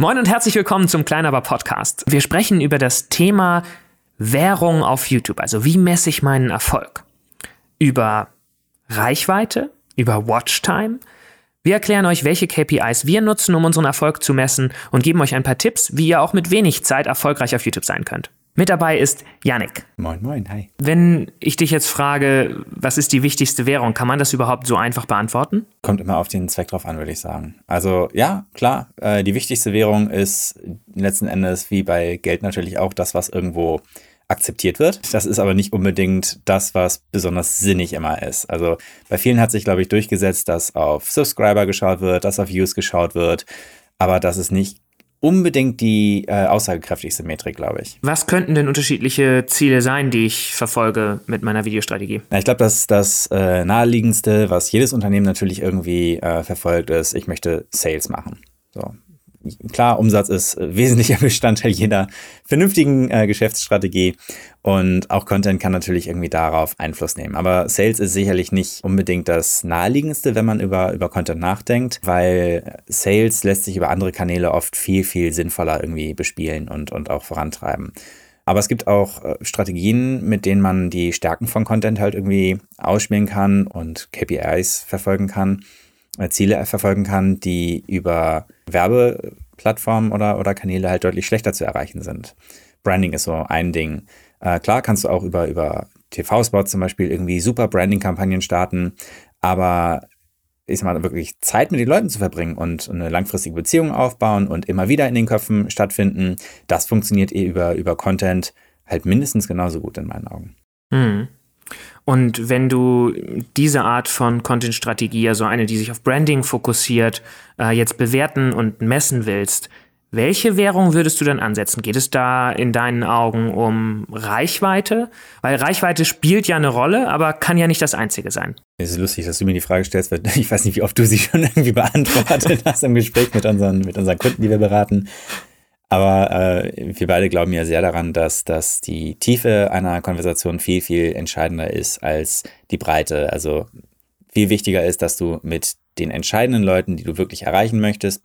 Moin und herzlich willkommen zum Kleinaber Podcast. Wir sprechen über das Thema Währung auf YouTube, also wie messe ich meinen Erfolg? Über Reichweite, über Watchtime. Wir erklären euch, welche KPIs wir nutzen, um unseren Erfolg zu messen und geben euch ein paar Tipps, wie ihr auch mit wenig Zeit erfolgreich auf YouTube sein könnt. Mit dabei ist Yannick. Moin, moin, hi. Wenn ich dich jetzt frage, was ist die wichtigste Währung, kann man das überhaupt so einfach beantworten? Kommt immer auf den Zweck drauf an, würde ich sagen. Also ja, klar, äh, die wichtigste Währung ist letzten Endes wie bei Geld natürlich auch das, was irgendwo akzeptiert wird. Das ist aber nicht unbedingt das, was besonders sinnig immer ist. Also bei vielen hat sich, glaube ich, durchgesetzt, dass auf Subscriber geschaut wird, dass auf Views geschaut wird, aber das ist nicht unbedingt die äh, aussagekräftigste Metrik, glaube ich. Was könnten denn unterschiedliche Ziele sein, die ich verfolge mit meiner Videostrategie? Na, ich glaube, dass das äh, naheliegendste, was jedes Unternehmen natürlich irgendwie äh, verfolgt, ist, ich möchte Sales machen. So, klar, Umsatz ist äh, wesentlicher Bestandteil jeder vernünftigen äh, Geschäftsstrategie und auch Content kann natürlich irgendwie darauf Einfluss nehmen. Aber Sales ist sicherlich nicht unbedingt das naheliegendste, wenn man über, über Content nachdenkt, weil Sales lässt sich über andere Kanäle oft viel, viel sinnvoller irgendwie bespielen und, und auch vorantreiben. Aber es gibt auch äh, Strategien, mit denen man die Stärken von Content halt irgendwie ausspielen kann und KPIs verfolgen kann. Äh, Ziele verfolgen kann, die über Werbeplattformen oder, oder Kanäle halt deutlich schlechter zu erreichen sind. Branding ist so ein Ding. Äh, klar kannst du auch über, über TV-Spots zum Beispiel irgendwie super Branding-Kampagnen starten, aber ist mal wirklich Zeit mit den Leuten zu verbringen und eine langfristige Beziehung aufbauen und immer wieder in den Köpfen stattfinden, das funktioniert eh über, über Content halt mindestens genauso gut in meinen Augen. Mhm. Und wenn du diese Art von Content-Strategie, also eine, die sich auf Branding fokussiert, äh, jetzt bewerten und messen willst, welche Währung würdest du dann ansetzen? Geht es da in deinen Augen um Reichweite? Weil Reichweite spielt ja eine Rolle, aber kann ja nicht das einzige sein. Es ist lustig, dass du mir die Frage stellst, weil ich weiß nicht, wie oft du sie schon irgendwie beantwortet hast im Gespräch mit unseren, mit unseren Kunden, die wir beraten. Aber äh, wir beide glauben ja sehr daran, dass, dass die Tiefe einer Konversation viel, viel entscheidender ist als die Breite. Also viel wichtiger ist, dass du mit den entscheidenden Leuten, die du wirklich erreichen möchtest,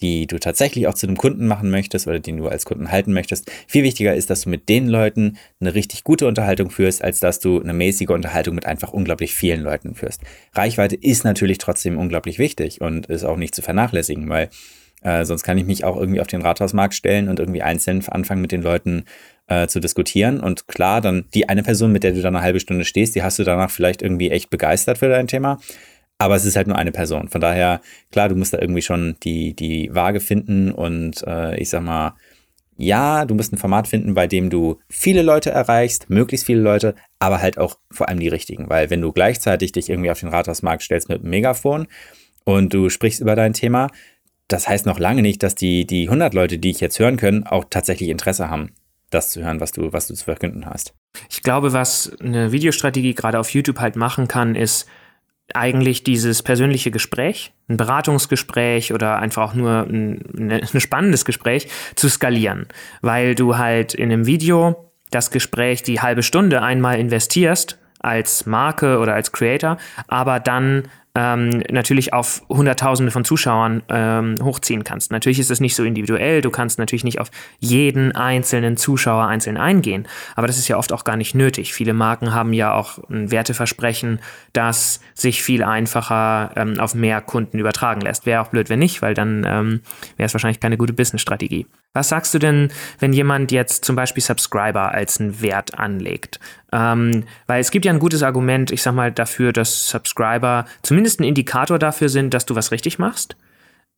die du tatsächlich auch zu einem Kunden machen möchtest oder den du als Kunden halten möchtest, viel wichtiger ist, dass du mit den Leuten eine richtig gute Unterhaltung führst, als dass du eine mäßige Unterhaltung mit einfach unglaublich vielen Leuten führst. Reichweite ist natürlich trotzdem unglaublich wichtig und ist auch nicht zu vernachlässigen, weil äh, sonst kann ich mich auch irgendwie auf den Rathausmarkt stellen und irgendwie einzeln anfangen mit den Leuten äh, zu diskutieren. Und klar, dann die eine Person, mit der du dann eine halbe Stunde stehst, die hast du danach vielleicht irgendwie echt begeistert für dein Thema. Aber es ist halt nur eine Person. Von daher, klar, du musst da irgendwie schon die, die Waage finden und äh, ich sag mal, ja, du musst ein Format finden, bei dem du viele Leute erreichst, möglichst viele Leute, aber halt auch vor allem die richtigen. Weil wenn du gleichzeitig dich irgendwie auf den Rathausmarkt stellst mit einem Megafon und du sprichst über dein Thema, das heißt noch lange nicht, dass die, die 100 Leute, die ich jetzt hören können, auch tatsächlich Interesse haben, das zu hören, was du, was du zu verkünden hast. Ich glaube, was eine Videostrategie gerade auf YouTube halt machen kann, ist eigentlich dieses persönliche Gespräch, ein Beratungsgespräch oder einfach auch nur ein, ein spannendes Gespräch zu skalieren, weil du halt in einem Video das Gespräch die halbe Stunde einmal investierst als Marke oder als Creator, aber dann ähm, natürlich auf Hunderttausende von Zuschauern ähm, hochziehen kannst. Natürlich ist es nicht so individuell, du kannst natürlich nicht auf jeden einzelnen Zuschauer einzeln eingehen, aber das ist ja oft auch gar nicht nötig. Viele Marken haben ja auch ein Werteversprechen, das sich viel einfacher ähm, auf mehr Kunden übertragen lässt. Wäre auch blöd, wenn nicht, weil dann ähm, wäre es wahrscheinlich keine gute Business-Strategie. Was sagst du denn, wenn jemand jetzt zum Beispiel Subscriber als einen Wert anlegt? Ähm, weil es gibt ja ein gutes Argument, ich sag mal, dafür, dass Subscriber zumindest ein Indikator dafür sind, dass du was richtig machst.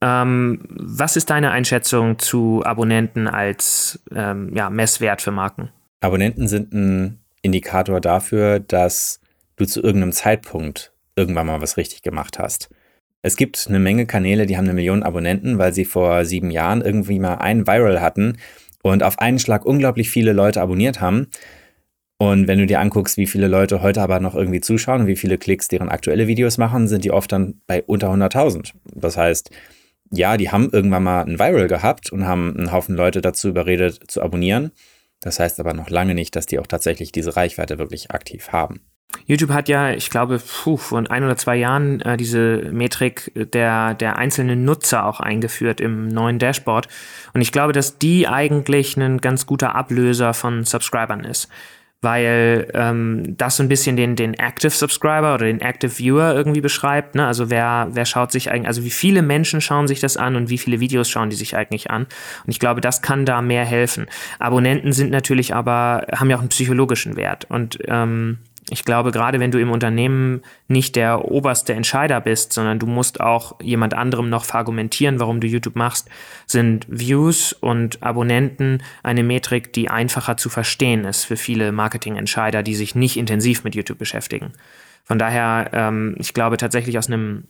Ähm, was ist deine Einschätzung zu Abonnenten als ähm, ja, Messwert für Marken? Abonnenten sind ein Indikator dafür, dass du zu irgendeinem Zeitpunkt irgendwann mal was richtig gemacht hast. Es gibt eine Menge Kanäle, die haben eine Million Abonnenten, weil sie vor sieben Jahren irgendwie mal ein Viral hatten und auf einen Schlag unglaublich viele Leute abonniert haben. Und wenn du dir anguckst, wie viele Leute heute aber noch irgendwie zuschauen und wie viele Klicks deren aktuelle Videos machen, sind die oft dann bei unter 100.000. Das heißt, ja, die haben irgendwann mal ein Viral gehabt und haben einen Haufen Leute dazu überredet zu abonnieren. Das heißt aber noch lange nicht, dass die auch tatsächlich diese Reichweite wirklich aktiv haben. YouTube hat ja, ich glaube, puh, vor ein oder zwei Jahren äh, diese Metrik der, der einzelnen Nutzer auch eingeführt im neuen Dashboard. Und ich glaube, dass die eigentlich ein ganz guter Ablöser von Subscribern ist weil ähm, das so ein bisschen den, den Active Subscriber oder den Active Viewer irgendwie beschreibt. Ne? Also wer, wer schaut sich eigentlich, also wie viele Menschen schauen sich das an und wie viele Videos schauen die sich eigentlich an. Und ich glaube, das kann da mehr helfen. Abonnenten sind natürlich aber, haben ja auch einen psychologischen Wert. Und ähm, ich glaube, gerade wenn du im Unternehmen nicht der oberste Entscheider bist, sondern du musst auch jemand anderem noch verargumentieren, warum du YouTube machst, sind Views und Abonnenten eine Metrik, die einfacher zu verstehen ist für viele Marketingentscheider, die sich nicht intensiv mit YouTube beschäftigen. Von daher, ähm, ich glaube tatsächlich aus einem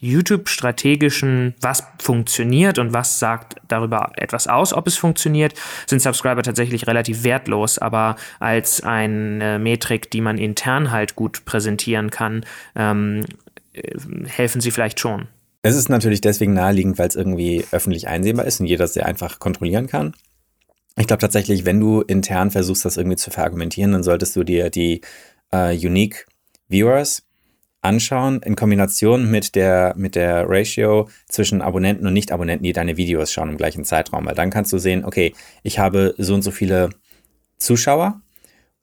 YouTube-strategischen, was funktioniert und was sagt darüber etwas aus, ob es funktioniert, sind Subscriber tatsächlich relativ wertlos, aber als eine Metrik, die man intern halt gut präsentieren kann, ähm, äh, helfen sie vielleicht schon. Es ist natürlich deswegen naheliegend, weil es irgendwie öffentlich einsehbar ist und jeder sehr einfach kontrollieren kann. Ich glaube tatsächlich, wenn du intern versuchst, das irgendwie zu verargumentieren, dann solltest du dir die äh, Unique Viewers anschauen, in Kombination mit der, mit der Ratio zwischen Abonnenten und Nicht-Abonnenten, die deine Videos schauen im gleichen Zeitraum. Weil dann kannst du sehen, okay, ich habe so und so viele Zuschauer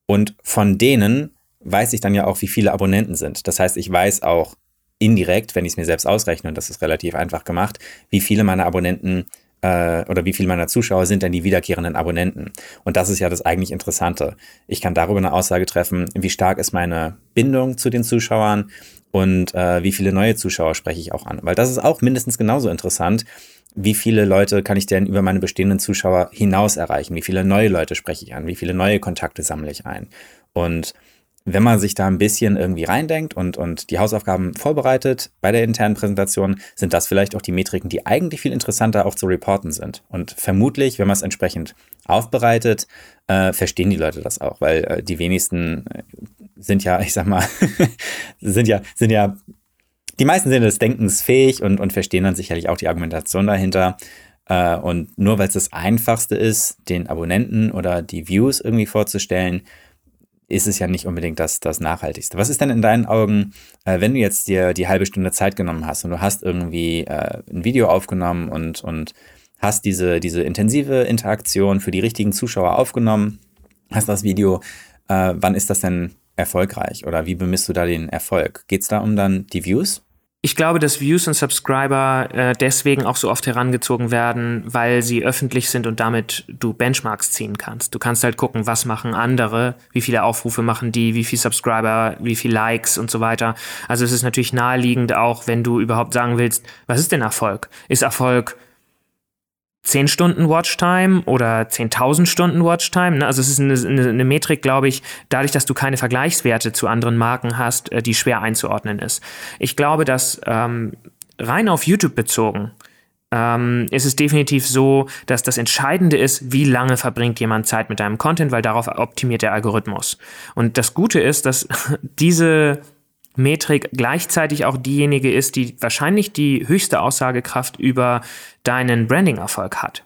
und von denen weiß ich dann ja auch, wie viele Abonnenten sind. Das heißt, ich weiß auch indirekt, wenn ich es mir selbst ausrechne, und das ist relativ einfach gemacht, wie viele meiner Abonnenten äh, oder wie viele meiner Zuschauer sind denn die wiederkehrenden Abonnenten? Und das ist ja das eigentlich Interessante. Ich kann darüber eine Aussage treffen, wie stark ist meine Bindung zu den Zuschauern und äh, wie viele neue Zuschauer spreche ich auch an. Weil das ist auch mindestens genauso interessant. Wie viele Leute kann ich denn über meine bestehenden Zuschauer hinaus erreichen? Wie viele neue Leute spreche ich an? Wie viele neue Kontakte sammle ich ein? Und wenn man sich da ein bisschen irgendwie reindenkt und, und die Hausaufgaben vorbereitet bei der internen Präsentation, sind das vielleicht auch die Metriken, die eigentlich viel interessanter auch zu reporten sind. Und vermutlich, wenn man es entsprechend aufbereitet, äh, verstehen die Leute das auch, weil äh, die wenigsten äh, sind ja, ich sag mal, sind ja, sind ja, die meisten sind des Denkens fähig und, und verstehen dann sicherlich auch die Argumentation dahinter. Äh, und nur weil es das Einfachste ist, den Abonnenten oder die Views irgendwie vorzustellen, ist es ja nicht unbedingt das, das Nachhaltigste. Was ist denn in deinen Augen, äh, wenn du jetzt dir die halbe Stunde Zeit genommen hast und du hast irgendwie äh, ein Video aufgenommen und, und hast diese, diese intensive Interaktion für die richtigen Zuschauer aufgenommen, hast das Video, äh, wann ist das denn erfolgreich oder wie bemisst du da den Erfolg? Geht es da um dann die Views? Ich glaube, dass Views und Subscriber äh, deswegen auch so oft herangezogen werden, weil sie öffentlich sind und damit du Benchmarks ziehen kannst. Du kannst halt gucken, was machen andere, wie viele Aufrufe machen die, wie viele Subscriber, wie viele Likes und so weiter. Also es ist natürlich naheliegend auch, wenn du überhaupt sagen willst, was ist denn Erfolg? Ist Erfolg 10 Stunden Watchtime oder 10.000 Stunden Watchtime. Ne? Also es ist eine, eine, eine Metrik, glaube ich, dadurch, dass du keine Vergleichswerte zu anderen Marken hast, äh, die schwer einzuordnen ist. Ich glaube, dass ähm, rein auf YouTube bezogen ähm, ist es definitiv so, dass das Entscheidende ist, wie lange verbringt jemand Zeit mit deinem Content, weil darauf optimiert der Algorithmus. Und das Gute ist, dass diese Metrik gleichzeitig auch diejenige ist, die wahrscheinlich die höchste Aussagekraft über deinen Branding-Erfolg hat.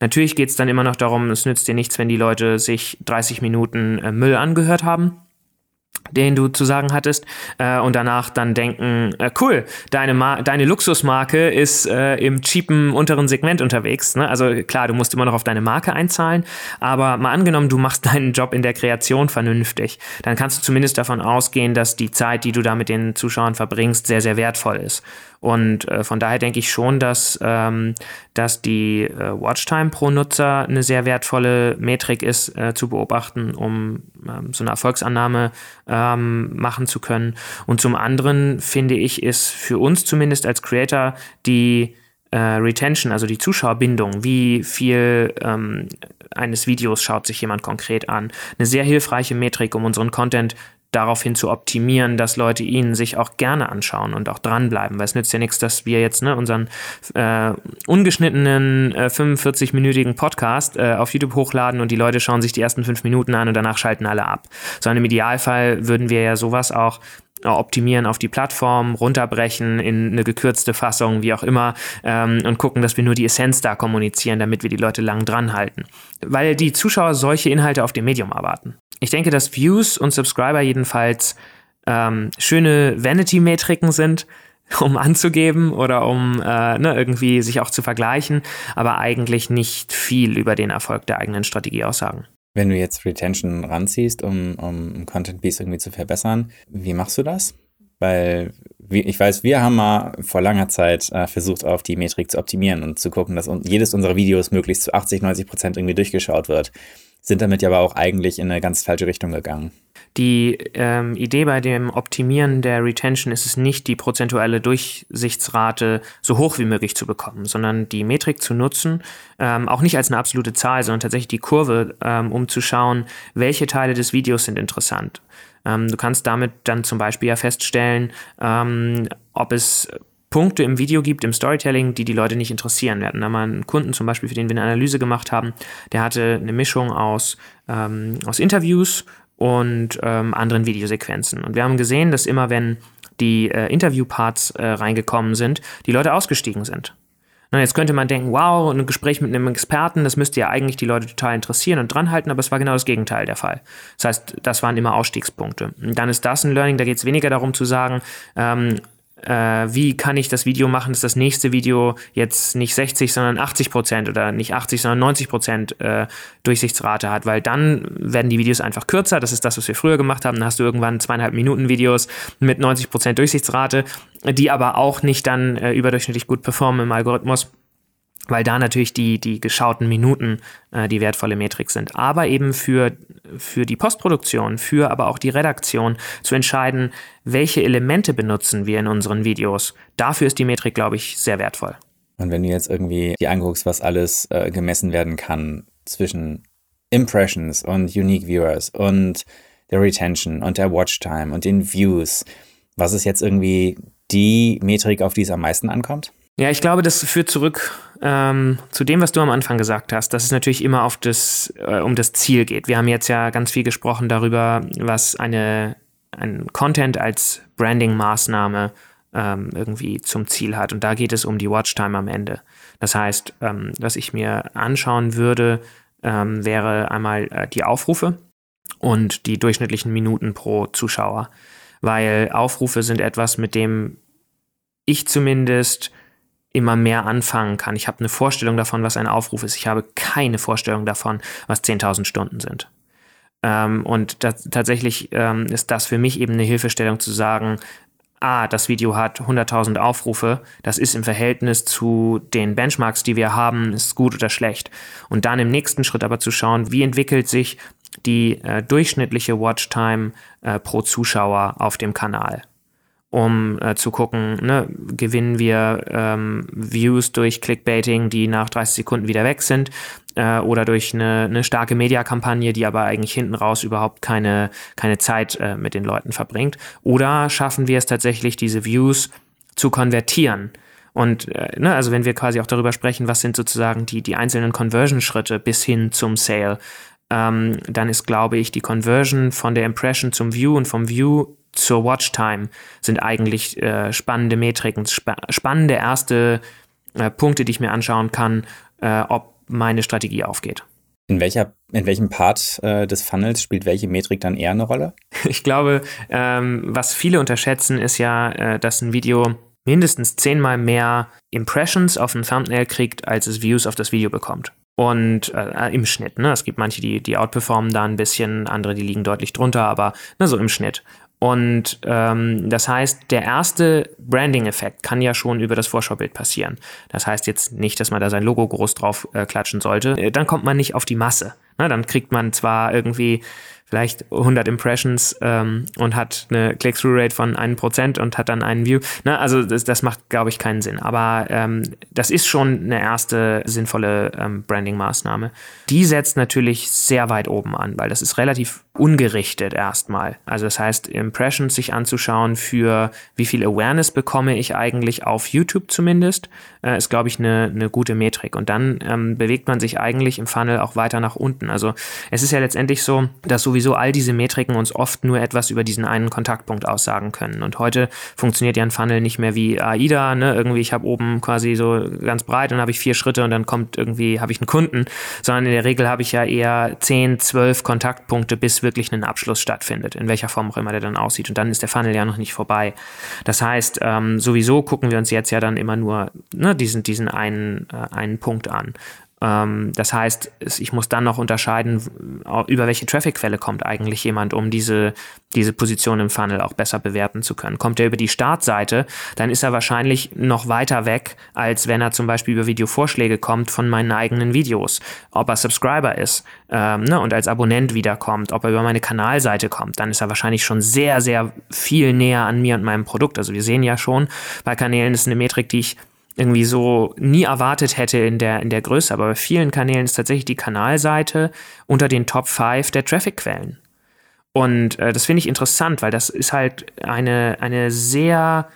Natürlich geht es dann immer noch darum, es nützt dir nichts, wenn die Leute sich 30 Minuten äh, Müll angehört haben den du zu sagen hattest, äh, und danach dann denken, äh, cool, deine, deine Luxusmarke ist äh, im cheapen unteren Segment unterwegs. Ne? Also klar, du musst immer noch auf deine Marke einzahlen, aber mal angenommen, du machst deinen Job in der Kreation vernünftig, dann kannst du zumindest davon ausgehen, dass die Zeit, die du da mit den Zuschauern verbringst, sehr, sehr wertvoll ist. Und äh, von daher denke ich schon, dass, ähm, dass die äh, Watchtime pro Nutzer eine sehr wertvolle Metrik ist, äh, zu beobachten, um ähm, so eine Erfolgsannahme ähm, machen zu können. Und zum anderen finde ich, ist für uns zumindest als Creator die äh, Retention, also die Zuschauerbindung, wie viel ähm, eines Videos schaut sich jemand konkret an, eine sehr hilfreiche Metrik, um unseren Content daraufhin zu optimieren, dass Leute ihn sich auch gerne anschauen und auch dranbleiben. Weil es nützt ja nichts, dass wir jetzt ne, unseren äh, ungeschnittenen äh, 45-minütigen Podcast äh, auf YouTube hochladen und die Leute schauen sich die ersten fünf Minuten an und danach schalten alle ab. Sondern im Idealfall würden wir ja sowas auch optimieren auf die Plattform, runterbrechen in eine gekürzte Fassung, wie auch immer, ähm, und gucken, dass wir nur die Essenz da kommunizieren, damit wir die Leute lang dran halten. Weil die Zuschauer solche Inhalte auf dem Medium erwarten. ich denke, dass Views und Subscriber jedenfalls ähm, schöne Vanity-Metriken sind, um anzugeben oder um äh, ne, irgendwie sich auch zu vergleichen, aber eigentlich nicht viel über den Erfolg der eigenen Strategie aussagen. Wenn du jetzt Retention ranziehst, um, um Content Piece irgendwie zu verbessern, wie machst du das? Weil ich weiß, wir haben mal vor langer Zeit äh, versucht, auf die Metrik zu optimieren und zu gucken, dass jedes unserer Videos möglichst zu 80, 90 Prozent irgendwie durchgeschaut wird sind damit ja aber auch eigentlich in eine ganz falsche Richtung gegangen. Die ähm, Idee bei dem Optimieren der Retention ist es nicht, die prozentuelle Durchsichtsrate so hoch wie möglich zu bekommen, sondern die Metrik zu nutzen, ähm, auch nicht als eine absolute Zahl, sondern tatsächlich die Kurve, ähm, um zu schauen, welche Teile des Videos sind interessant. Ähm, du kannst damit dann zum Beispiel ja feststellen, ähm, ob es Punkte im Video gibt, im Storytelling, die die Leute nicht interessieren. Wir hatten da mal einen Kunden zum Beispiel, für den wir eine Analyse gemacht haben, der hatte eine Mischung aus, ähm, aus Interviews und ähm, anderen Videosequenzen. Und wir haben gesehen, dass immer wenn die äh, Interviewparts äh, reingekommen sind, die Leute ausgestiegen sind. Na, jetzt könnte man denken, wow, ein Gespräch mit einem Experten, das müsste ja eigentlich die Leute total interessieren und dranhalten, aber es war genau das Gegenteil der Fall. Das heißt, das waren immer Ausstiegspunkte. Und dann ist das ein Learning, da geht es weniger darum zu sagen, ähm, äh, wie kann ich das Video machen, dass das nächste Video jetzt nicht 60, sondern 80 Prozent oder nicht 80, sondern 90 Prozent äh, Durchsichtsrate hat, weil dann werden die Videos einfach kürzer. Das ist das, was wir früher gemacht haben. Dann hast du irgendwann zweieinhalb Minuten Videos mit 90 Prozent Durchsichtsrate, die aber auch nicht dann äh, überdurchschnittlich gut performen im Algorithmus weil da natürlich die, die geschauten Minuten äh, die wertvolle Metrik sind. Aber eben für, für die Postproduktion, für aber auch die Redaktion zu entscheiden, welche Elemente benutzen wir in unseren Videos. Dafür ist die Metrik, glaube ich, sehr wertvoll. Und wenn du jetzt irgendwie die anguckst, was alles äh, gemessen werden kann zwischen Impressions und Unique Viewers und der Retention und der Watchtime und den Views, was ist jetzt irgendwie die Metrik, auf die es am meisten ankommt? Ja, ich glaube, das führt zurück ähm, zu dem, was du am Anfang gesagt hast, dass es natürlich immer auf das, äh, um das Ziel geht. Wir haben jetzt ja ganz viel gesprochen darüber, was eine, ein Content als Branding-Maßnahme ähm, irgendwie zum Ziel hat. Und da geht es um die Watchtime am Ende. Das heißt, ähm, was ich mir anschauen würde, ähm, wäre einmal äh, die Aufrufe und die durchschnittlichen Minuten pro Zuschauer. Weil Aufrufe sind etwas, mit dem ich zumindest immer mehr anfangen kann. Ich habe eine Vorstellung davon, was ein Aufruf ist. Ich habe keine Vorstellung davon, was 10.000 Stunden sind. Ähm, und das, tatsächlich ähm, ist das für mich eben eine Hilfestellung zu sagen, ah, das Video hat 100.000 Aufrufe, das ist im Verhältnis zu den Benchmarks, die wir haben, ist gut oder schlecht. Und dann im nächsten Schritt aber zu schauen, wie entwickelt sich die äh, durchschnittliche Watchtime äh, pro Zuschauer auf dem Kanal um äh, zu gucken, ne, gewinnen wir ähm, Views durch Clickbaiting, die nach 30 Sekunden wieder weg sind, äh, oder durch eine, eine starke Mediakampagne, die aber eigentlich hinten raus überhaupt keine, keine Zeit äh, mit den Leuten verbringt. Oder schaffen wir es tatsächlich, diese Views zu konvertieren? Und äh, ne, also wenn wir quasi auch darüber sprechen, was sind sozusagen die, die einzelnen Conversion-Schritte bis hin zum Sale, ähm, dann ist, glaube ich, die Conversion von der Impression zum View und vom View zur Watchtime sind eigentlich äh, spannende Metriken, spa spannende erste äh, Punkte, die ich mir anschauen kann, äh, ob meine Strategie aufgeht. In, welcher, in welchem Part äh, des Funnels spielt welche Metrik dann eher eine Rolle? Ich glaube, ähm, was viele unterschätzen, ist ja, äh, dass ein Video mindestens zehnmal mehr Impressions auf ein Thumbnail kriegt, als es Views auf das Video bekommt. Und äh, im Schnitt, ne? Es gibt manche, die, die outperformen da ein bisschen, andere, die liegen deutlich drunter, aber ne, so im Schnitt. Und ähm, das heißt, der erste Branding-Effekt kann ja schon über das Vorschaubild passieren. Das heißt jetzt nicht, dass man da sein Logo groß drauf äh, klatschen sollte. Äh, dann kommt man nicht auf die Masse. Na, dann kriegt man zwar irgendwie vielleicht 100 Impressions ähm, und hat eine Click-Through-Rate von 1% und hat dann einen View. Na, also das, das macht, glaube ich, keinen Sinn. Aber ähm, das ist schon eine erste sinnvolle ähm, Branding-Maßnahme. Die setzt natürlich sehr weit oben an, weil das ist relativ ungerichtet erstmal. Also das heißt, Impressions sich anzuschauen für wie viel Awareness bekomme ich eigentlich auf YouTube zumindest, äh, ist, glaube ich, eine, eine gute Metrik. Und dann ähm, bewegt man sich eigentlich im Funnel auch weiter nach unten. Also es ist ja letztendlich so, dass so sowieso all diese Metriken uns oft nur etwas über diesen einen Kontaktpunkt aussagen können. Und heute funktioniert ja ein Funnel nicht mehr wie AIDA, ne? Irgendwie, ich habe oben quasi so ganz breit und habe ich vier Schritte und dann kommt irgendwie, habe ich einen Kunden, sondern in der Regel habe ich ja eher zehn, zwölf Kontaktpunkte, bis wirklich ein Abschluss stattfindet, in welcher Form auch immer der dann aussieht. Und dann ist der Funnel ja noch nicht vorbei. Das heißt, ähm, sowieso gucken wir uns jetzt ja dann immer nur ne, diesen, diesen einen, äh, einen Punkt an. Ähm, das heißt, ich muss dann noch unterscheiden, über welche Traffic-Quelle kommt eigentlich jemand, um diese, diese Position im Funnel auch besser bewerten zu können. Kommt er über die Startseite, dann ist er wahrscheinlich noch weiter weg, als wenn er zum Beispiel über Videovorschläge kommt von meinen eigenen Videos. Ob er Subscriber ist ähm, ne, und als Abonnent wiederkommt, ob er über meine Kanalseite kommt, dann ist er wahrscheinlich schon sehr, sehr viel näher an mir und meinem Produkt. Also wir sehen ja schon, bei Kanälen ist eine Metrik, die ich irgendwie so nie erwartet hätte in der, in der Größe. Aber bei vielen Kanälen ist tatsächlich die Kanalseite unter den Top 5 der Traffic-Quellen. Und äh, das finde ich interessant, weil das ist halt eine, eine sehr,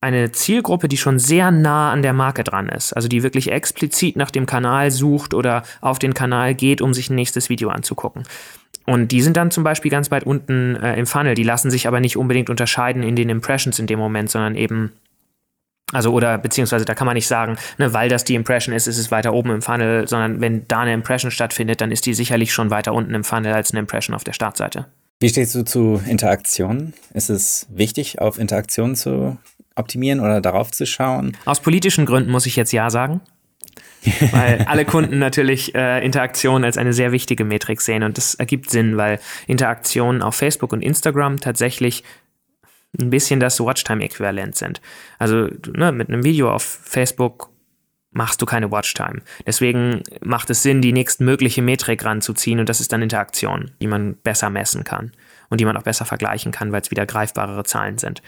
eine Zielgruppe, die schon sehr nah an der Marke dran ist. Also die wirklich explizit nach dem Kanal sucht oder auf den Kanal geht, um sich ein nächstes Video anzugucken. Und die sind dann zum Beispiel ganz weit unten äh, im Funnel. Die lassen sich aber nicht unbedingt unterscheiden in den Impressions in dem Moment, sondern eben also oder beziehungsweise da kann man nicht sagen, ne, weil das die Impression ist, ist es weiter oben im Funnel, sondern wenn da eine Impression stattfindet, dann ist die sicherlich schon weiter unten im Funnel als eine Impression auf der Startseite. Wie stehst du zu Interaktionen? Ist es wichtig, auf Interaktionen zu optimieren oder darauf zu schauen? Aus politischen Gründen muss ich jetzt ja sagen. weil alle Kunden natürlich äh, Interaktion als eine sehr wichtige Metrik sehen und das ergibt Sinn, weil Interaktionen auf Facebook und Instagram tatsächlich ein bisschen das Watchtime-Äquivalent sind. Also ne, mit einem Video auf Facebook machst du keine Watchtime. Deswegen macht es Sinn, die nächstmögliche Metrik ranzuziehen und das ist dann Interaktion, die man besser messen kann und die man auch besser vergleichen kann, weil es wieder greifbarere Zahlen sind.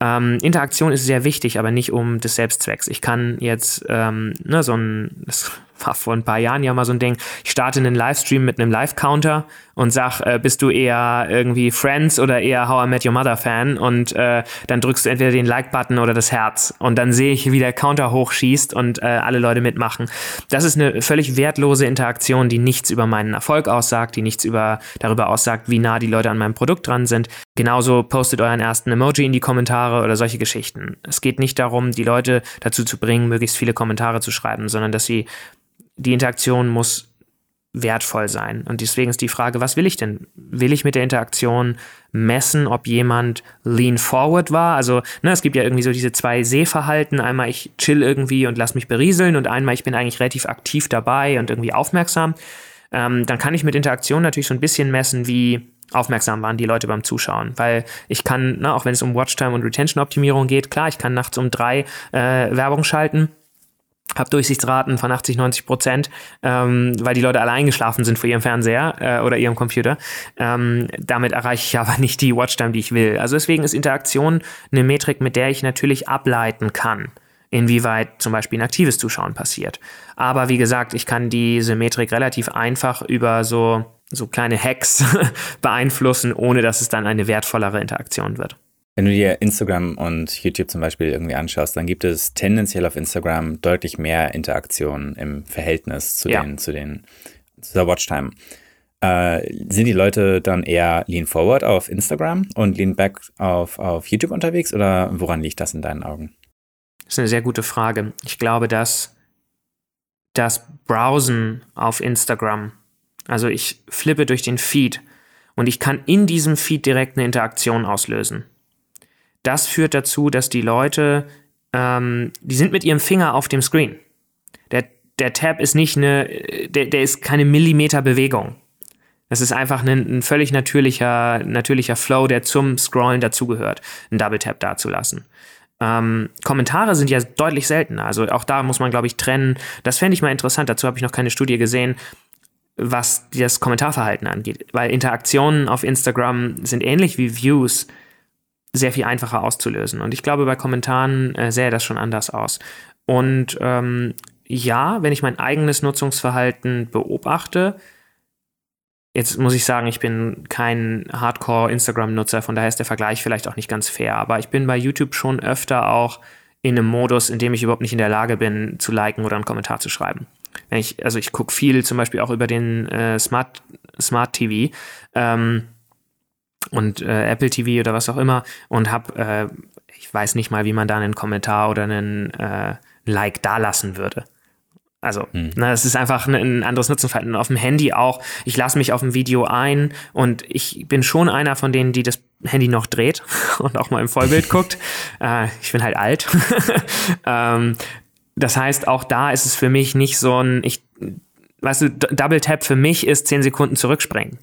Ähm, Interaktion ist sehr wichtig, aber nicht um des Selbstzwecks. Ich kann jetzt ähm, ne, so ein, das war vor ein paar Jahren ja mal so ein Ding, ich starte einen Livestream mit einem Live-Counter und sag, äh, bist du eher irgendwie Friends oder eher How I Met Your Mother Fan und äh, dann drückst du entweder den Like-Button oder das Herz und dann sehe ich, wie der Counter hochschießt und äh, alle Leute mitmachen. Das ist eine völlig wertlose Interaktion, die nichts über meinen Erfolg aussagt, die nichts über, darüber aussagt, wie nah die Leute an meinem Produkt dran sind. Genauso postet euren ersten Emoji in die Kommentare oder solche Geschichten. Es geht nicht darum, die Leute dazu zu bringen, möglichst viele Kommentare zu schreiben, sondern dass sie die Interaktion muss wertvoll sein. Und deswegen ist die Frage, was will ich denn? Will ich mit der Interaktion messen, ob jemand lean forward war? Also, ne, es gibt ja irgendwie so diese zwei Sehverhalten. Einmal ich chill irgendwie und lass mich berieseln und einmal ich bin eigentlich relativ aktiv dabei und irgendwie aufmerksam. Ähm, dann kann ich mit Interaktion natürlich so ein bisschen messen, wie aufmerksam waren die Leute beim Zuschauen. Weil ich kann, ne, auch wenn es um Watchtime und Retention-Optimierung geht, klar, ich kann nachts um drei äh, Werbung schalten habe Durchsichtsraten von 80, 90 Prozent, ähm, weil die Leute alle eingeschlafen sind vor ihrem Fernseher äh, oder ihrem Computer. Ähm, damit erreiche ich aber nicht die Watchtime, die ich will. Also deswegen ist Interaktion eine Metrik, mit der ich natürlich ableiten kann, inwieweit zum Beispiel ein aktives Zuschauen passiert. Aber wie gesagt, ich kann diese Metrik relativ einfach über so, so kleine Hacks beeinflussen, ohne dass es dann eine wertvollere Interaktion wird. Wenn du dir Instagram und YouTube zum Beispiel irgendwie anschaust, dann gibt es tendenziell auf Instagram deutlich mehr Interaktion im Verhältnis zu ja. den, zu den, zu der Watchtime. Äh, sind die Leute dann eher lean forward auf Instagram und lean back auf, auf YouTube unterwegs oder woran liegt das in deinen Augen? Das ist eine sehr gute Frage. Ich glaube, dass das Browsen auf Instagram, also ich flippe durch den Feed und ich kann in diesem Feed direkt eine Interaktion auslösen das führt dazu, dass die Leute, ähm, die sind mit ihrem Finger auf dem Screen. Der, der Tab ist nicht eine, der, der ist keine Millimeter-Bewegung. Das ist einfach ein, ein, völlig natürlicher, natürlicher Flow, der zum Scrollen dazugehört, einen Double Tap dazulassen. Ähm, Kommentare sind ja deutlich seltener. Also auch da muss man, glaube ich, trennen. Das fände ich mal interessant. Dazu habe ich noch keine Studie gesehen, was das Kommentarverhalten angeht. Weil Interaktionen auf Instagram sind ähnlich wie Views sehr viel einfacher auszulösen. Und ich glaube, bei Kommentaren äh, sähe das schon anders aus. Und ähm, ja, wenn ich mein eigenes Nutzungsverhalten beobachte, jetzt muss ich sagen, ich bin kein Hardcore-Instagram-Nutzer, von daher ist der Vergleich vielleicht auch nicht ganz fair, aber ich bin bei YouTube schon öfter auch in einem Modus, in dem ich überhaupt nicht in der Lage bin, zu liken oder einen Kommentar zu schreiben. Ich, also ich gucke viel zum Beispiel auch über den äh, Smart, Smart TV ähm, und äh, Apple TV oder was auch immer und habe, äh, ich weiß nicht mal, wie man da einen Kommentar oder einen äh, Like dalassen würde. Also, hm. ne, es ist einfach ein, anderes Nutzenverhalten. Auf dem Handy auch. Ich lasse mich auf ein Video ein und ich bin schon einer von denen, die das Handy noch dreht und auch mal im Vollbild guckt. Äh, ich bin halt alt. ähm, das heißt, auch da ist es für mich nicht so ein, ich, weißt du, Double Tap für mich ist zehn Sekunden zurückspringen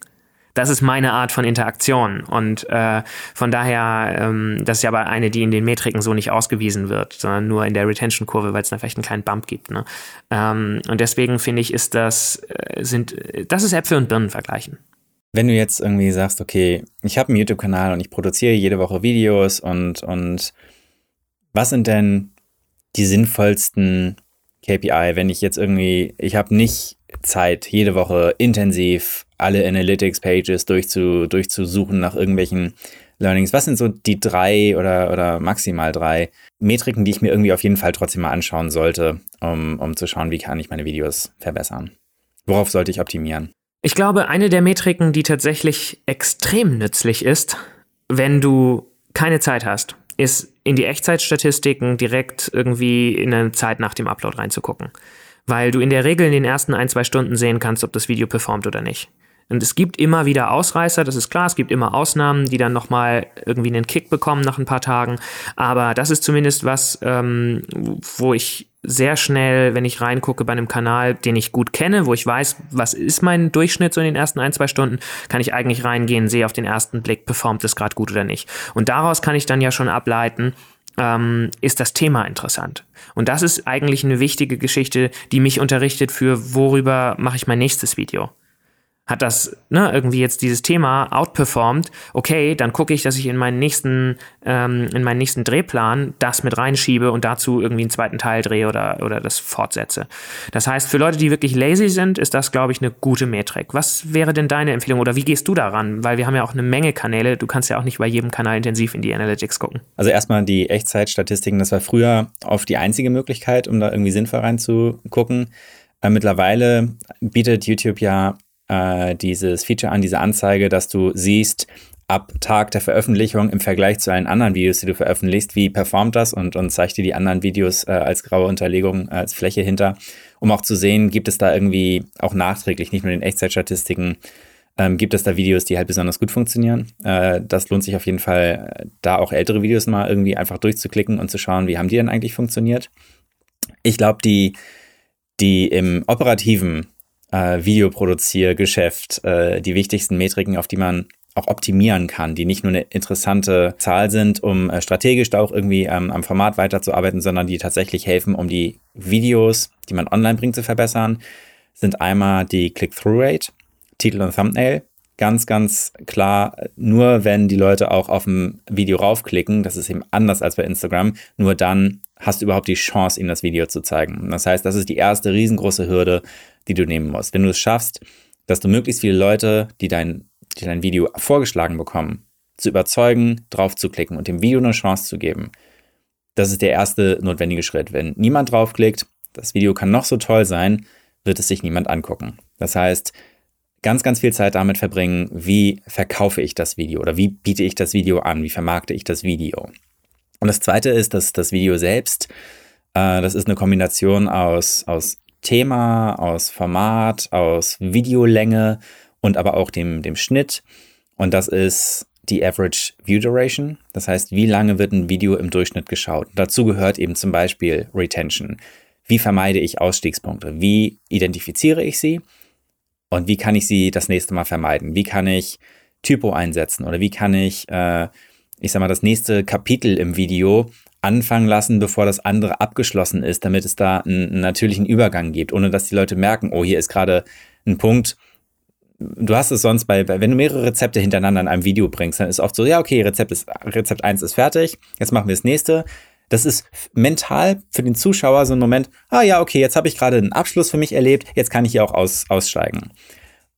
das ist meine Art von Interaktion. Und äh, von daher, ähm, das ist ja aber eine, die in den Metriken so nicht ausgewiesen wird, sondern nur in der Retention-Kurve, weil es da vielleicht einen kleinen Bump gibt. Ne? Ähm, und deswegen finde ich, ist das, äh, sind, das ist Äpfel und Birnen vergleichen. Wenn du jetzt irgendwie sagst, okay, ich habe einen YouTube-Kanal und ich produziere jede Woche Videos und, und was sind denn die sinnvollsten KPI, wenn ich jetzt irgendwie, ich habe nicht Zeit, jede Woche intensiv alle Analytics-Pages durchzu, durchzusuchen nach irgendwelchen Learnings. Was sind so die drei oder, oder maximal drei Metriken, die ich mir irgendwie auf jeden Fall trotzdem mal anschauen sollte, um, um zu schauen, wie kann ich meine Videos verbessern? Worauf sollte ich optimieren? Ich glaube, eine der Metriken, die tatsächlich extrem nützlich ist, wenn du keine Zeit hast, ist in die Echtzeitstatistiken direkt irgendwie in eine Zeit nach dem Upload reinzugucken weil du in der Regel in den ersten ein, zwei Stunden sehen kannst, ob das Video performt oder nicht. Und es gibt immer wieder Ausreißer, das ist klar, es gibt immer Ausnahmen, die dann nochmal irgendwie einen Kick bekommen nach ein paar Tagen. Aber das ist zumindest was, ähm, wo ich sehr schnell, wenn ich reingucke bei einem Kanal, den ich gut kenne, wo ich weiß, was ist mein Durchschnitt so in den ersten ein, zwei Stunden, kann ich eigentlich reingehen, sehe auf den ersten Blick, performt es gerade gut oder nicht. Und daraus kann ich dann ja schon ableiten, ähm, ist das Thema interessant. Und das ist eigentlich eine wichtige Geschichte, die mich unterrichtet für, worüber mache ich mein nächstes Video hat das ne, irgendwie jetzt dieses Thema outperformed, okay, dann gucke ich, dass ich in meinen nächsten, ähm, in meinen nächsten Drehplan das mit reinschiebe und dazu irgendwie einen zweiten Teil drehe oder, oder das fortsetze. Das heißt, für Leute, die wirklich lazy sind, ist das, glaube ich, eine gute Metrik. Was wäre denn deine Empfehlung oder wie gehst du daran? Weil wir haben ja auch eine Menge Kanäle, du kannst ja auch nicht bei jedem Kanal intensiv in die Analytics gucken. Also erstmal die Echtzeitstatistiken, das war früher oft die einzige Möglichkeit, um da irgendwie sinnvoll reinzugucken. Äh, mittlerweile bietet YouTube ja äh, dieses Feature an, diese Anzeige, dass du siehst, ab Tag der Veröffentlichung im Vergleich zu allen anderen Videos, die du veröffentlichst, wie performt das und, und zeigt dir die anderen Videos äh, als graue Unterlegung, äh, als Fläche hinter, um auch zu sehen, gibt es da irgendwie auch nachträglich, nicht nur in Echtzeitstatistiken, ähm, gibt es da Videos, die halt besonders gut funktionieren. Äh, das lohnt sich auf jeden Fall, äh, da auch ältere Videos mal irgendwie einfach durchzuklicken und zu schauen, wie haben die denn eigentlich funktioniert. Ich glaube, die, die im operativen äh, Videoproduziergeschäft äh, die wichtigsten Metriken, auf die man auch optimieren kann, die nicht nur eine interessante Zahl sind, um äh, strategisch da auch irgendwie ähm, am Format weiterzuarbeiten, sondern die tatsächlich helfen, um die Videos, die man online bringt, zu verbessern, sind einmal die Click-Through-Rate, Titel und Thumbnail. Ganz, ganz klar, nur wenn die Leute auch auf ein Video raufklicken, das ist eben anders als bei Instagram, nur dann hast du überhaupt die Chance, ihnen das Video zu zeigen. Das heißt, das ist die erste riesengroße Hürde, die du nehmen musst. Wenn du es schaffst, dass du möglichst viele Leute, die dein, die dein Video vorgeschlagen bekommen, zu überzeugen, drauf zu klicken und dem Video eine Chance zu geben, das ist der erste notwendige Schritt. Wenn niemand draufklickt, das Video kann noch so toll sein, wird es sich niemand angucken. Das heißt, ganz, ganz viel Zeit damit verbringen, wie verkaufe ich das Video oder wie biete ich das Video an, wie vermarkte ich das Video. Und das zweite ist, dass das Video selbst, äh, das ist eine Kombination aus, aus Thema, aus Format, aus Videolänge und aber auch dem, dem Schnitt. Und das ist die Average View Duration. Das heißt, wie lange wird ein Video im Durchschnitt geschaut? Dazu gehört eben zum Beispiel Retention. Wie vermeide ich Ausstiegspunkte? Wie identifiziere ich sie? Und wie kann ich sie das nächste Mal vermeiden? Wie kann ich Typo einsetzen? Oder wie kann ich, äh, ich sag mal, das nächste Kapitel im Video anfangen lassen, bevor das andere abgeschlossen ist, damit es da einen, natürlichen Übergang gibt, ohne dass die Leute merken, oh, hier ist gerade ein Punkt. Du hast es sonst bei, wenn du mehrere Rezepte hintereinander in einem Video bringst, dann ist oft so, ja, okay, Rezept, ist, Rezept 1 ist fertig, jetzt machen wir das nächste. Das ist mental für den Zuschauer so ein Moment, ah ja, okay, jetzt habe ich gerade einen Abschluss für mich erlebt, jetzt kann ich hier auch aus, aussteigen.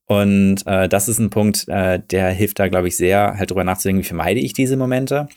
Und äh, das ist ein Punkt, äh, der hilft da, glaube ich, sehr, halt drüber nachzudenken, wie vermeide ich diese Momente.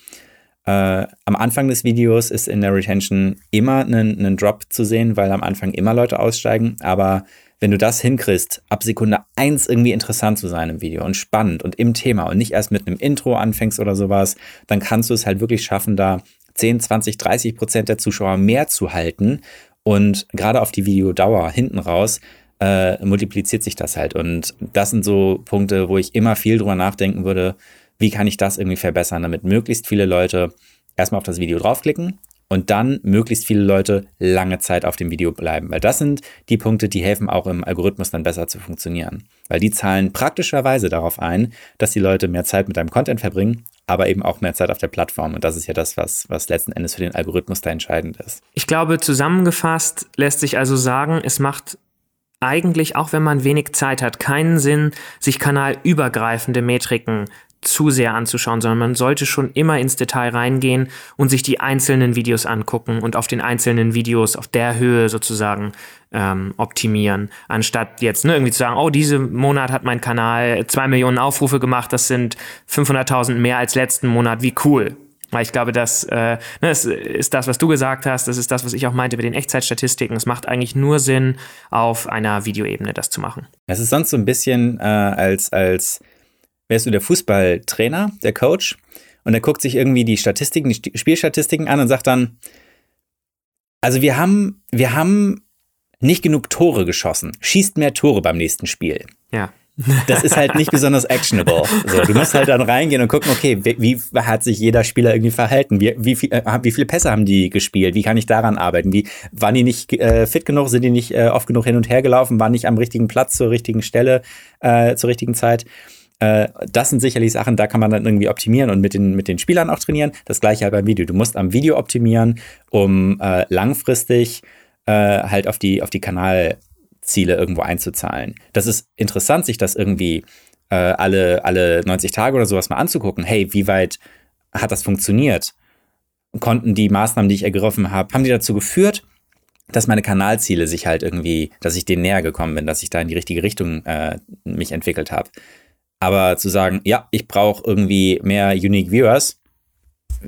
Äh, am Anfang des Videos ist in der Retention immer ein Drop zu sehen, weil am Anfang immer Leute aussteigen. Aber wenn du das hinkriegst, ab Sekunde 1 irgendwie interessant zu sein im Video und spannend und im Thema und nicht erst mit einem Intro anfängst oder sowas, dann kannst du es halt wirklich schaffen, da 10, 20, 30 Prozent der Zuschauer mehr zu halten. Und gerade auf die Videodauer hinten raus äh, multipliziert sich das halt. Und das sind so Punkte, wo ich immer viel drüber nachdenken würde, wie kann ich das irgendwie verbessern, damit möglichst viele Leute erstmal auf das Video draufklicken und dann möglichst viele Leute lange Zeit auf dem Video bleiben. Weil das sind die Punkte, die helfen auch im Algorithmus dann besser zu funktionieren. Weil die zahlen praktischerweise darauf ein, dass die Leute mehr Zeit mit deinem Content verbringen, aber eben auch mehr Zeit auf der Plattform. Und das ist ja das, was, was letzten Endes für den Algorithmus da entscheidend ist. Ich glaube, zusammengefasst lässt sich also sagen, es macht eigentlich, auch wenn man wenig Zeit hat, keinen Sinn, sich kanalübergreifende Metriken zu sehr anzuschauen, sondern man sollte schon immer ins Detail reingehen und sich die einzelnen Videos angucken und auf den einzelnen Videos auf der Höhe sozusagen ähm, optimieren, anstatt jetzt ne, irgendwie zu sagen, oh, diesen Monat hat mein Kanal zwei Millionen Aufrufe gemacht, das sind 500.000 mehr als letzten Monat, wie cool. Weil ich glaube, das, äh, ne, das ist das, was du gesagt hast, das ist das, was ich auch meinte mit den Echtzeitstatistiken. Es macht eigentlich nur Sinn, auf einer Videoebene das zu machen. Es ist sonst so ein bisschen äh, als, als wärst du der Fußballtrainer, der Coach, und er guckt sich irgendwie die Statistiken, die Spielstatistiken an und sagt dann, also wir haben, wir haben nicht genug Tore geschossen. Schießt mehr Tore beim nächsten Spiel. Ja das ist halt nicht besonders actionable. So, du musst halt dann reingehen und gucken, okay, wie, wie hat sich jeder Spieler irgendwie verhalten? Wie, wie, viel, äh, wie viele Pässe haben die gespielt? Wie kann ich daran arbeiten? Wie, waren die nicht äh, fit genug? Sind die nicht äh, oft genug hin und her gelaufen? Waren nicht am richtigen Platz zur richtigen Stelle äh, zur richtigen Zeit? Äh, das sind sicherlich Sachen, da kann man dann irgendwie optimieren und mit den, mit den Spielern auch trainieren. Das gleiche halt beim Video. Du musst am Video optimieren, um langfristig halt auf die, auf die Kanal- Ziele irgendwo einzuzahlen. Das ist interessant, sich das irgendwie äh, alle, alle 90 Tage oder sowas mal anzugucken. Hey, wie weit hat das funktioniert? Konnten die Maßnahmen, die ich ergriffen habe, haben die dazu geführt, dass meine Kanalziele sich halt irgendwie, dass ich denen näher gekommen bin, dass ich da in die richtige Richtung äh, mich entwickelt habe. Aber zu sagen, ja, ich brauche irgendwie mehr Unique Viewers,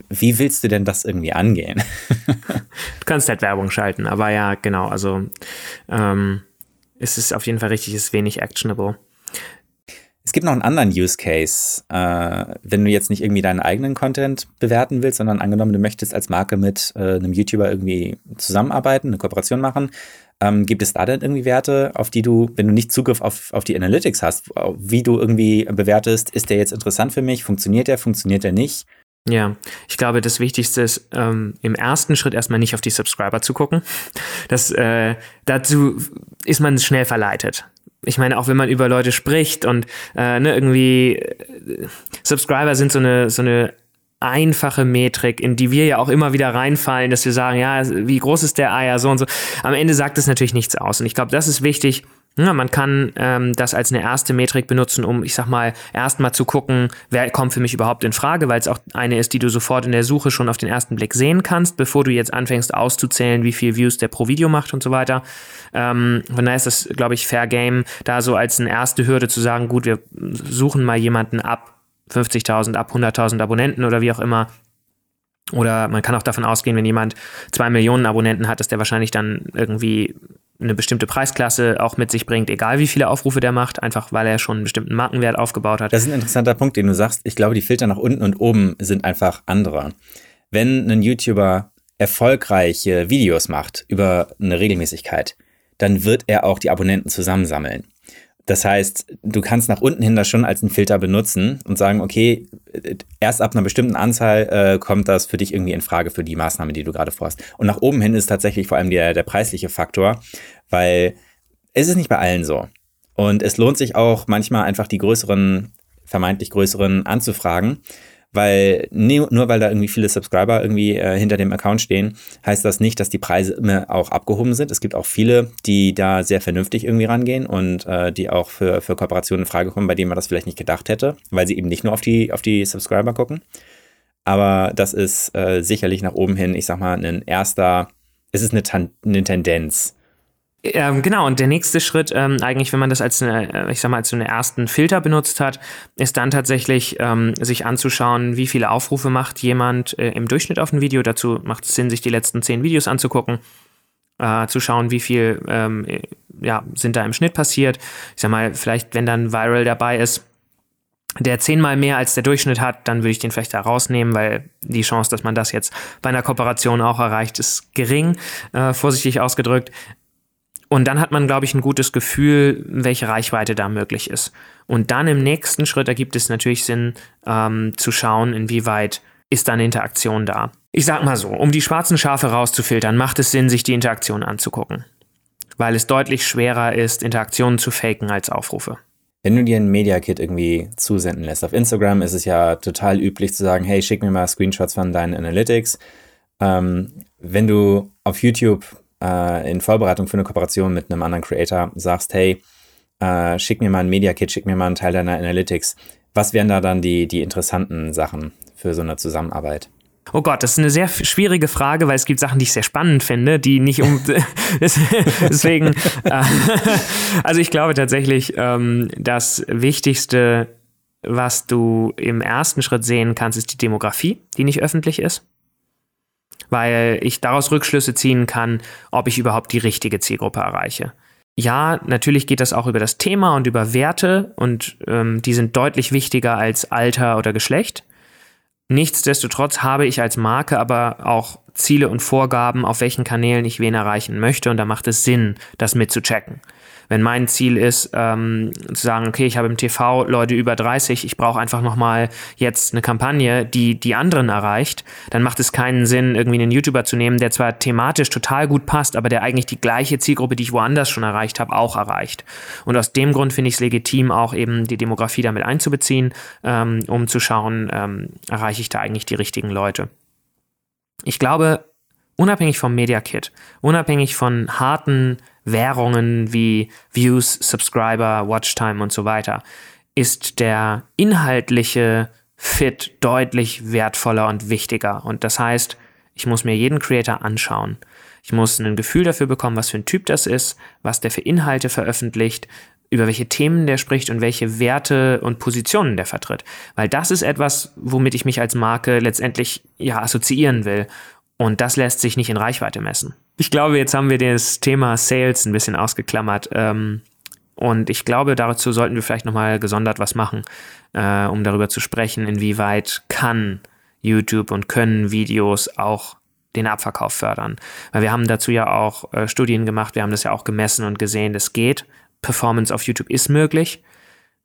wie willst du denn das irgendwie angehen? du kannst halt Werbung schalten, aber ja, genau, also ähm, es ist auf jeden Fall richtig, es ist wenig actionable. Es gibt noch einen anderen Use Case, äh, wenn du jetzt nicht irgendwie deinen eigenen Content bewerten willst, sondern angenommen, du möchtest als Marke mit äh, einem YouTuber irgendwie zusammenarbeiten, eine Kooperation machen. Ähm, gibt es da denn irgendwie Werte, auf die du, wenn du nicht Zugriff auf, auf die Analytics hast, wie du irgendwie bewertest, ist der jetzt interessant für mich, funktioniert der, funktioniert der nicht? Ja, ich glaube, das Wichtigste ist, ähm, im ersten Schritt erstmal nicht auf die Subscriber zu gucken. Das, äh, dazu ist man schnell verleitet. Ich meine, auch wenn man über Leute spricht und äh, ne, irgendwie äh, Subscriber sind so eine, so eine einfache Metrik, in die wir ja auch immer wieder reinfallen, dass wir sagen, ja, wie groß ist der Eier, so und so. Am Ende sagt das natürlich nichts aus. Und ich glaube, das ist wichtig, ja, man kann ähm, das als eine erste Metrik benutzen, um, ich sag mal, erstmal zu gucken, wer kommt für mich überhaupt in Frage, weil es auch eine ist, die du sofort in der Suche schon auf den ersten Blick sehen kannst, bevor du jetzt anfängst auszuzählen, wie viel Views der pro Video macht und so weiter. Ähm, von daher ist das, glaube ich, Fair Game, da so als eine erste Hürde zu sagen, gut, wir suchen mal jemanden ab 50.000, ab 100.000 Abonnenten oder wie auch immer, oder man kann auch davon ausgehen, wenn jemand zwei Millionen Abonnenten hat, dass der wahrscheinlich dann irgendwie eine bestimmte Preisklasse auch mit sich bringt, egal wie viele Aufrufe der macht, einfach weil er schon einen bestimmten Markenwert aufgebaut hat. Das ist ein interessanter Punkt, den du sagst. Ich glaube, die Filter nach unten und oben sind einfach andere. Wenn ein YouTuber erfolgreiche Videos macht über eine Regelmäßigkeit, dann wird er auch die Abonnenten zusammensammeln. Das heißt, du kannst nach unten hin das schon als einen Filter benutzen und sagen, okay, erst ab einer bestimmten Anzahl äh, kommt das für dich irgendwie in Frage für die Maßnahme, die du gerade vorhast. Und nach oben hin ist tatsächlich vor allem der, der preisliche Faktor, weil es ist nicht bei allen so. Und es lohnt sich auch manchmal einfach die größeren, vermeintlich größeren anzufragen weil nur weil da irgendwie viele Subscriber irgendwie äh, hinter dem Account stehen, heißt das nicht, dass die Preise immer auch abgehoben sind. Es gibt auch viele, die da sehr vernünftig irgendwie rangehen und äh, die auch für, für Kooperationen in Frage kommen, bei denen man das vielleicht nicht gedacht hätte, weil sie eben nicht nur auf die, auf die Subscriber gucken. Aber das ist äh, sicherlich nach oben hin, ich sag mal, ein erster, es ist eine, eine Tendenz. Ähm, genau, und der nächste Schritt, ähm, eigentlich, wenn man das als eine, äh, ich sag mal, als so einen ersten Filter benutzt hat, ist dann tatsächlich ähm, sich anzuschauen, wie viele Aufrufe macht jemand äh, im Durchschnitt auf ein Video. Dazu macht es Sinn, sich die letzten zehn Videos anzugucken, äh, zu schauen, wie viel ähm, ja, sind da im Schnitt passiert. Ich sag mal, vielleicht, wenn dann Viral dabei ist, der zehnmal mehr als der Durchschnitt hat, dann würde ich den vielleicht da rausnehmen, weil die Chance, dass man das jetzt bei einer Kooperation auch erreicht, ist gering, äh, vorsichtig ausgedrückt. Und dann hat man, glaube ich, ein gutes Gefühl, welche Reichweite da möglich ist. Und dann im nächsten Schritt ergibt es natürlich Sinn, ähm, zu schauen, inwieweit ist dann Interaktion da. Ich sag mal so, um die schwarzen Schafe rauszufiltern, macht es Sinn, sich die Interaktion anzugucken. Weil es deutlich schwerer ist, Interaktionen zu faken als Aufrufe. Wenn du dir ein Media Kit irgendwie zusenden lässt, auf Instagram ist es ja total üblich zu sagen, hey, schick mir mal Screenshots von deinen Analytics. Ähm, wenn du auf YouTube äh, in Vorbereitung für eine Kooperation mit einem anderen Creator sagst, hey, äh, schick mir mal ein Media Kit, schick mir mal einen Teil deiner Analytics. Was wären da dann die, die interessanten Sachen für so eine Zusammenarbeit? Oh Gott, das ist eine sehr schwierige Frage, weil es gibt Sachen, die ich sehr spannend finde, die nicht um. deswegen. Äh, also ich glaube tatsächlich, ähm, das Wichtigste, was du im ersten Schritt sehen kannst, ist die Demografie, die nicht öffentlich ist. Weil ich daraus Rückschlüsse ziehen kann, ob ich überhaupt die richtige Zielgruppe erreiche. Ja, natürlich geht das auch über das Thema und über Werte und ähm, die sind deutlich wichtiger als Alter oder Geschlecht. Nichtsdestotrotz habe ich als Marke aber auch Ziele und Vorgaben, auf welchen Kanälen ich wen erreichen möchte und da macht es Sinn, das mitzuchecken. Wenn mein Ziel ist, ähm, zu sagen, okay, ich habe im TV Leute über 30, ich brauche einfach nochmal jetzt eine Kampagne, die die anderen erreicht, dann macht es keinen Sinn, irgendwie einen YouTuber zu nehmen, der zwar thematisch total gut passt, aber der eigentlich die gleiche Zielgruppe, die ich woanders schon erreicht habe, auch erreicht. Und aus dem Grund finde ich es legitim, auch eben die Demografie damit einzubeziehen, ähm, um zu schauen, ähm, erreiche ich da eigentlich die richtigen Leute. Ich glaube, unabhängig vom Media Kit, unabhängig von harten Währungen wie Views, Subscriber, Watchtime und so weiter, ist der inhaltliche Fit deutlich wertvoller und wichtiger. Und das heißt, ich muss mir jeden Creator anschauen. Ich muss ein Gefühl dafür bekommen, was für ein Typ das ist, was der für Inhalte veröffentlicht, über welche Themen der spricht und welche Werte und Positionen der vertritt. Weil das ist etwas, womit ich mich als Marke letztendlich ja assoziieren will. Und das lässt sich nicht in Reichweite messen. Ich glaube, jetzt haben wir das Thema Sales ein bisschen ausgeklammert. Ähm, und ich glaube, dazu sollten wir vielleicht nochmal gesondert was machen, äh, um darüber zu sprechen, inwieweit kann YouTube und können Videos auch den Abverkauf fördern. Weil wir haben dazu ja auch äh, Studien gemacht, wir haben das ja auch gemessen und gesehen, das geht. Performance auf YouTube ist möglich.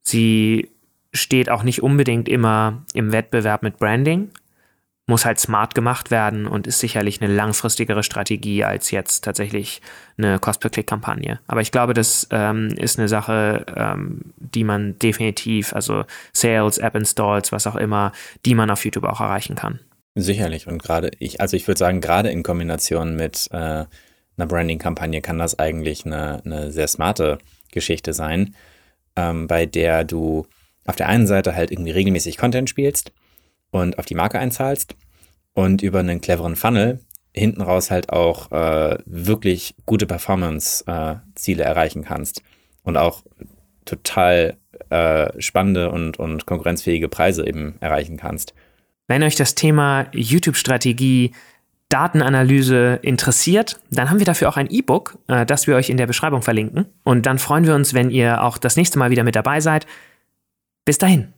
Sie steht auch nicht unbedingt immer im Wettbewerb mit Branding muss halt smart gemacht werden und ist sicherlich eine langfristigere Strategie als jetzt tatsächlich eine Cost-per-Click-Kampagne. Aber ich glaube, das ähm, ist eine Sache, ähm, die man definitiv, also Sales, App-Installs, was auch immer, die man auf YouTube auch erreichen kann. Sicherlich. Und gerade ich, also ich würde sagen, gerade in Kombination mit äh, einer Branding-Kampagne kann das eigentlich eine, eine sehr smarte Geschichte sein, ähm, bei der du auf der einen Seite halt irgendwie regelmäßig Content spielst und auf die Marke einzahlst und über einen cleveren Funnel hinten raus halt auch äh, wirklich gute Performance-Ziele äh, erreichen kannst und auch total äh, spannende und, und konkurrenzfähige Preise eben erreichen kannst. Wenn euch das Thema YouTube-Strategie Datenanalyse interessiert, dann haben wir dafür auch ein E-Book, äh, das wir euch in der Beschreibung verlinken. Und dann freuen wir uns, wenn ihr auch das nächste Mal wieder mit dabei seid. Bis dahin.